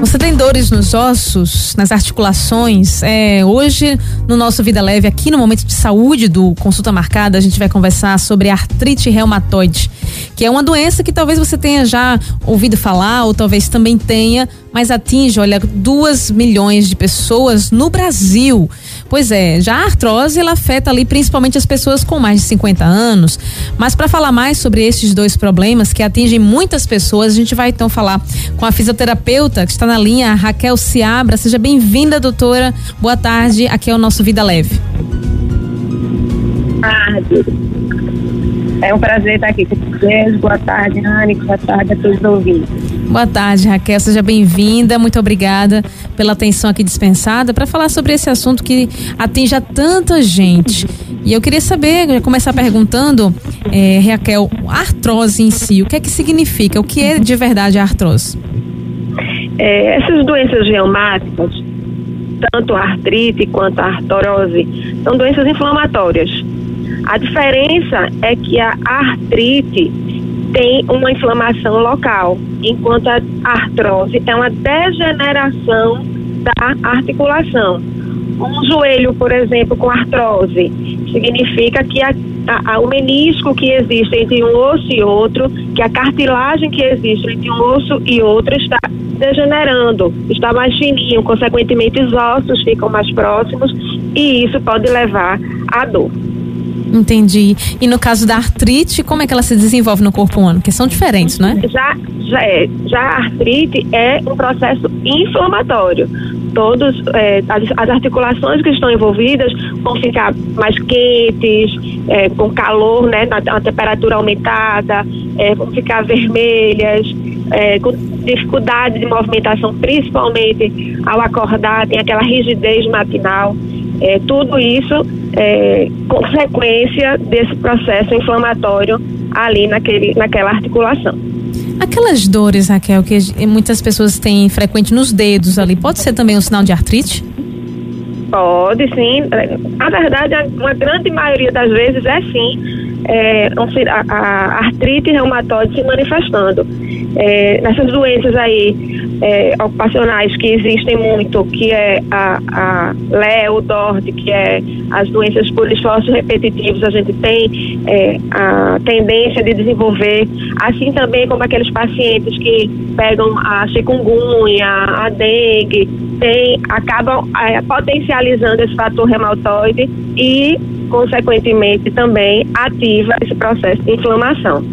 Você tem dores nos ossos, nas articulações? É, hoje, no nosso Vida Leve, aqui no Momento de Saúde do Consulta Marcada, a gente vai conversar sobre artrite reumatoide, que é uma doença que talvez você tenha já ouvido falar, ou talvez também tenha, mas atinge, olha, duas milhões de pessoas no Brasil. Pois é, já a artrose ela afeta ali principalmente as pessoas com mais de 50 anos. Mas para falar mais sobre esses dois problemas que atingem muitas pessoas, a gente vai então falar com a fisioterapeuta que está na linha, Raquel Seabra. Seja bem-vinda, doutora. Boa tarde. Aqui é o nosso Vida Leve. Boa tarde. É um prazer estar aqui com vocês. Boa tarde, Anne. Boa tarde a todos os ouvintes. Boa tarde, Raquel. Seja bem-vinda. Muito obrigada pela atenção aqui dispensada para falar sobre esse assunto que atinge a tanta gente. E eu queria saber, começar perguntando, é, Raquel, artrose em si, o que é que significa? O que é de verdade a artrose? É, essas doenças reumáticas, tanto a artrite quanto a artrose, são doenças inflamatórias. A diferença é que a artrite tem uma inflamação local, enquanto a artrose é uma degeneração da articulação. Um joelho, por exemplo, com artrose, significa que a, a, o menisco que existe entre um osso e outro, que a cartilagem que existe entre um osso e outro está degenerando, está mais fininho, consequentemente os ossos ficam mais próximos e isso pode levar à dor. Entendi. E no caso da artrite, como é que ela se desenvolve no corpo humano? Porque são diferentes, não é? Já, já é. Já a artrite é um processo inflamatório. Todos, é, as, as, articulações que estão envolvidas vão ficar mais quentes, é, com calor, né, a, a temperatura aumentada, é, vão ficar vermelhas, é, com dificuldade de movimentação, principalmente ao acordar, tem aquela rigidez matinal. É, tudo isso é consequência desse processo inflamatório ali naquele, naquela articulação. Aquelas dores, Raquel, que muitas pessoas têm frequente nos dedos ali, pode ser também um sinal de artrite? Pode, sim. Na verdade, uma grande maioria das vezes é sim é, a, a, artrite reumatoide se manifestando. É, nessas doenças aí é, ocupacionais que existem muito, que é a, a LEO, DORT, que é as doenças por esforços repetitivos, a gente tem é, a tendência de desenvolver, assim também como aqueles pacientes que pegam a chikungunya, a dengue, tem, acabam é, potencializando esse fator reumatoide e consequentemente também ativa esse processo de inflamação.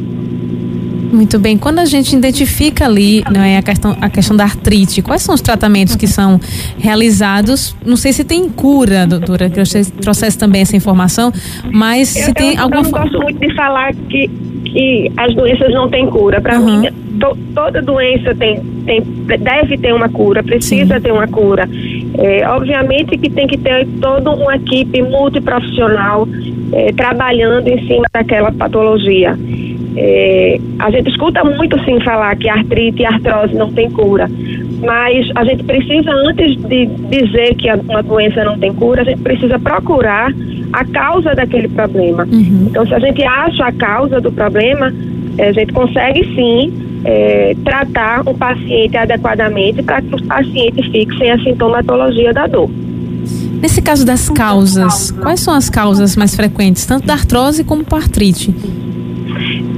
Muito bem. Quando a gente identifica ali né, a, questão, a questão da artrite, quais são os tratamentos que são realizados? Não sei se tem cura, doutora, que eu trouxesse também essa informação, mas eu, se tem eu, alguma Eu não gosto muito de falar que, que as doenças não têm cura. Para uhum. mim, to, toda doença tem, tem, deve ter uma cura, precisa Sim. ter uma cura. É, obviamente que tem que ter toda uma equipe multiprofissional é, trabalhando em cima daquela patologia. É, a gente escuta muito sim falar que artrite e artrose não tem cura, mas a gente precisa, antes de dizer que uma doença não tem cura, a gente precisa procurar a causa daquele problema. Uhum. Então, se a gente acha a causa do problema, a gente consegue sim é, tratar o paciente adequadamente para que o paciente sem a sintomatologia da dor. Nesse caso das causas, quais são as causas mais frequentes, tanto da artrose como da artrite?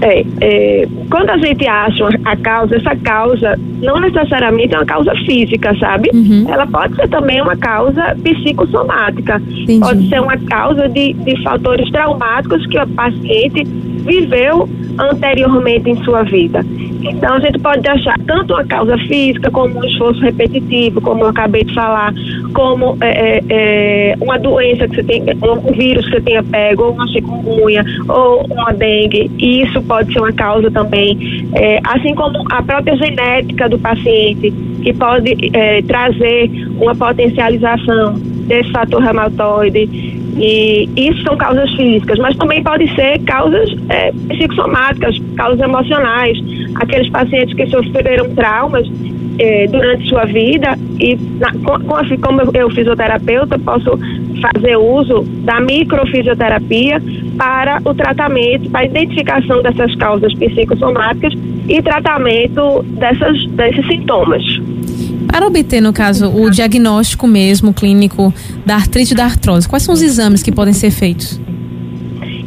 É, é, quando a gente acha a causa, essa causa não necessariamente é uma causa física, sabe? Uhum. Ela pode ser também uma causa psicossomática. Entendi. Pode ser uma causa de, de fatores traumáticos que o paciente viveu anteriormente em sua vida. Então, a gente pode achar tanto uma causa física, como um esforço repetitivo, como eu acabei de falar, como é, é, é uma doença que você tem, um vírus que você tenha pego, ou uma chikungunya, ou uma dengue. E isso pode ser uma causa também. É, assim como a própria genética do paciente, que pode é, trazer uma potencialização desse fator reumatoide e isso são causas físicas, mas também pode ser causas é, psicossomáticas, causas emocionais. Aqueles pacientes que sofreram traumas é, durante sua vida e na, com, com, como eu, eu fisioterapeuta posso fazer uso da microfisioterapia para o tratamento, para a identificação dessas causas psicossomáticas e tratamento dessas, desses sintomas. Para obter, no caso, o diagnóstico mesmo clínico da artrite e da artrose, quais são os exames que podem ser feitos?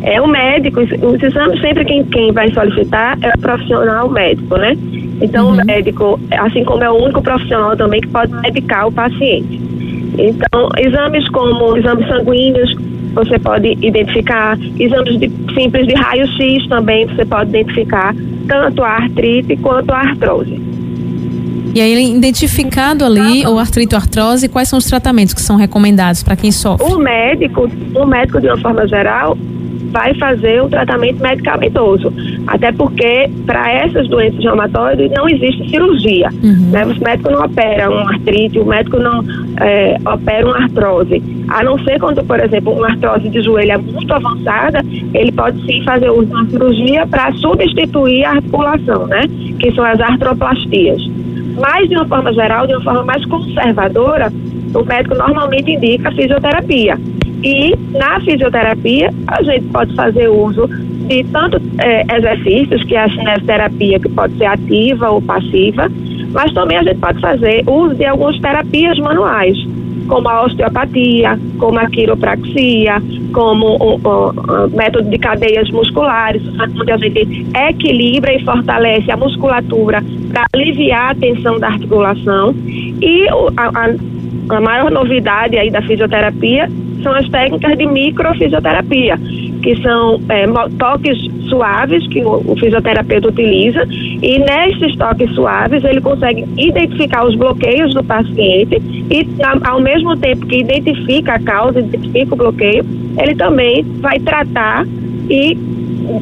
É o médico, os exames sempre quem, quem vai solicitar é o profissional médico, né? Então, uhum. o médico, assim como é o único profissional também que pode medicar o paciente. Então, exames como exames sanguíneos, você pode identificar, exames de, simples de raio-x também você pode identificar tanto a artrite quanto a artrose. E aí, identificado ali o artrite ou artrose, quais são os tratamentos que são recomendados para quem sofre? O médico, o médico de uma forma geral, vai fazer um tratamento medicamentoso. Até porque, para essas doenças reumatoides, não existe cirurgia. Uhum. Né? O médico não opera um artrite, o médico não é, opera uma artrose. A não ser quando, por exemplo, uma artrose de joelho é muito avançada, ele pode sim fazer uso de uma cirurgia para substituir a articulação, né? Que são as artroplastias. Mas, de uma forma geral, de uma forma mais conservadora, o médico normalmente indica fisioterapia. E na fisioterapia, a gente pode fazer uso de tanto é, exercícios, que é a cinesioterapia, que pode ser ativa ou passiva, mas também a gente pode fazer uso de algumas terapias manuais, como a osteopatia, como a quiropraxia, como o, o, o método de cadeias musculares, onde a gente equilibra e fortalece a musculatura para aliviar a tensão da articulação. E a, a, a maior novidade aí da fisioterapia são as técnicas de microfisioterapia, que são é, toques suaves que o, o, fisioterapeuta utiliza e nesses toques suaves ele consegue identificar os bloqueios do paciente e ao mesmo tempo que identifica a causa, identifica o bloqueio, ele também vai tratar e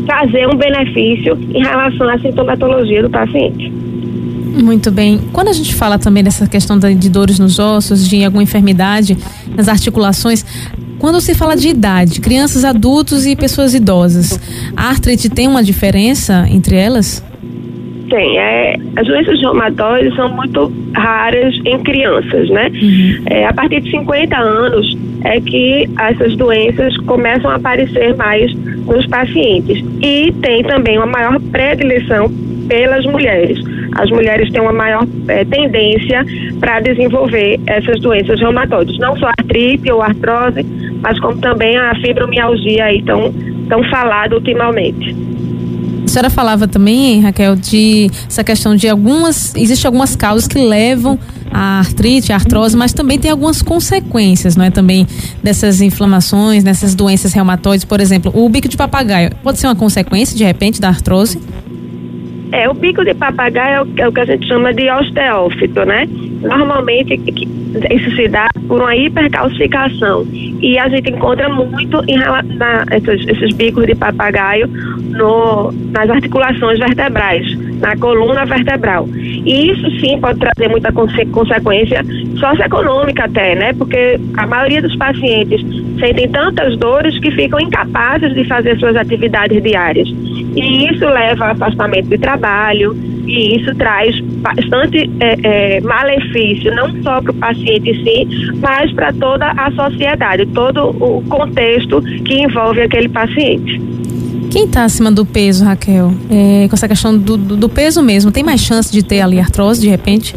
trazer um benefício em relação à sintomatologia do paciente. Muito bem. Quando a gente fala também dessa questão de dores nos ossos, de alguma enfermidade nas articulações, quando se fala de idade, crianças, adultos e pessoas idosas, a artrite tem uma diferença entre elas? Tem. É, as doenças reumatóides são muito raras em crianças, né? Uhum. É, a partir de 50 anos é que essas doenças começam a aparecer mais nos pacientes. E tem também uma maior predileção pelas mulheres. As mulheres têm uma maior é, tendência para desenvolver essas doenças reumatoides, não só artrite ou artrose, mas como também a fibromialgia aí tão, tão falada ultimamente. A senhora falava também, Raquel, de essa questão de algumas. Existem algumas causas que levam a artrite, a artrose, mas também tem algumas consequências, não é? Também dessas inflamações, dessas doenças reumatoides, por exemplo, o bico de papagaio pode ser uma consequência, de repente, da artrose? É, o bico de papagaio é é o que a gente chama de osteófito, né? Normalmente isso se dá por uma hipercalcificação e a gente encontra muito em na, esses, esses bicos de papagaio no, nas articulações vertebrais, na coluna vertebral. E isso sim pode trazer muita consequência socioeconômica até, né? Porque a maioria dos pacientes sentem tantas dores que ficam incapazes de fazer suas atividades diárias. E isso leva a afastamento de trabalho, e isso traz bastante é, é, malefício, não só para o paciente em si, mas para toda a sociedade, todo o contexto que envolve aquele paciente. Quem está acima do peso, Raquel, é, com essa questão do, do, do, peso mesmo, tem mais chance de ter ali artrose de repente?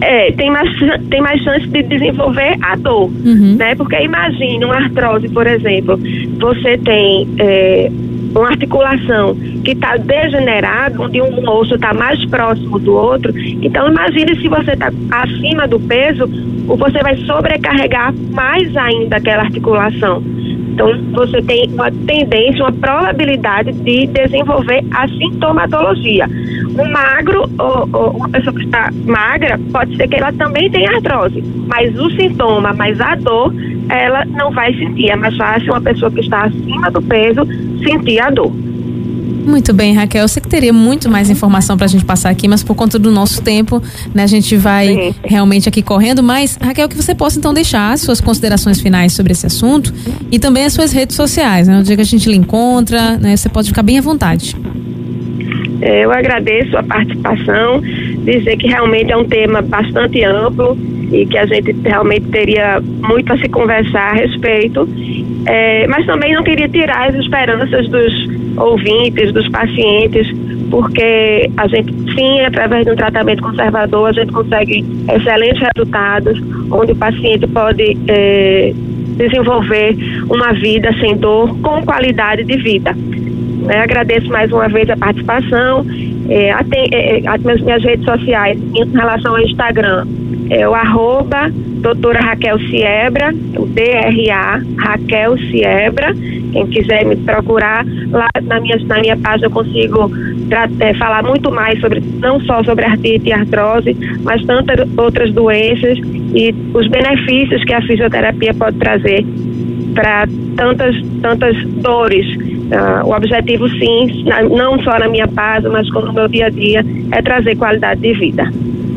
É, tem mais, tem mais chance de desenvolver a dor, uhum. né? Porque imagine uma artrose, por exemplo, você tem é, uma articulação que está degenerada, onde um osso está mais próximo do outro. Então, imagine se você está acima do peso, você vai sobrecarregar mais ainda aquela articulação. Então, você tem uma tendência, uma probabilidade de desenvolver a sintomatologia. Um magro, ou, ou uma pessoa que está magra, pode ser que ela também tenha artrose, mas o sintoma, mas a dor, ela não vai sentir. É mais fácil uma pessoa que está acima do peso sentir a dor. Muito bem, Raquel. Eu sei que teria muito mais informação para a gente passar aqui, mas por conta do nosso tempo, né, a gente vai Sim. realmente aqui correndo. Mas, Raquel, que você possa então deixar suas considerações finais sobre esse assunto e também as suas redes sociais, né? O dia que a gente lhe encontra, né? Você pode ficar bem à vontade. É, eu agradeço a participação, dizer que realmente é um tema bastante amplo e que a gente realmente teria muito a se conversar a respeito, é, mas também não queria tirar as esperanças dos ouvintes, dos pacientes, porque a gente, sim, através de um tratamento conservador, a gente consegue excelentes resultados, onde o paciente pode é, desenvolver uma vida sem dor, com qualidade de vida. É, agradeço mais uma vez a participação. É, até, é, as minhas, minhas redes sociais em relação ao Instagram é o arroba doutora Raquel Siebra, o DRA Raquel Siebra. Quem quiser me procurar, lá na minha, na minha página eu consigo é, falar muito mais sobre, não só sobre artrite e artrose, mas tantas outras doenças e os benefícios que a fisioterapia pode trazer para tantas, tantas dores. Uh, o objetivo, sim, não só na minha página, mas como no meu dia a dia, é trazer qualidade de vida.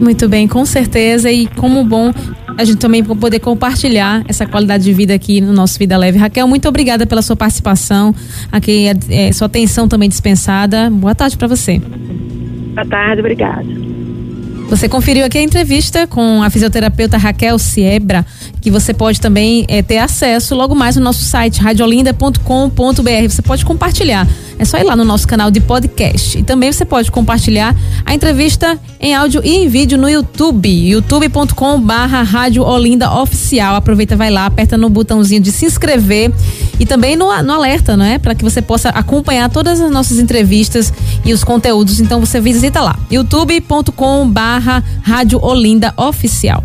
Muito bem, com certeza. E como bom a gente também poder compartilhar essa qualidade de vida aqui no nosso Vida Leve. Raquel, muito obrigada pela sua participação, aqui é, é, sua atenção também dispensada. Boa tarde para você. Boa tarde, obrigada. Você conferiu aqui a entrevista com a fisioterapeuta Raquel Siebra, que você pode também é, ter acesso logo mais no nosso site radiolinda.com.br. Você pode compartilhar é só ir lá no nosso canal de podcast. E também você pode compartilhar a entrevista em áudio e em vídeo no YouTube, youtube.com barra Rádio Olinda Oficial. Aproveita, vai lá, aperta no botãozinho de se inscrever e também no, no alerta, não é? Para que você possa acompanhar todas as nossas entrevistas e os conteúdos. Então você visita lá, youtube.com barra Rádio Olinda Oficial.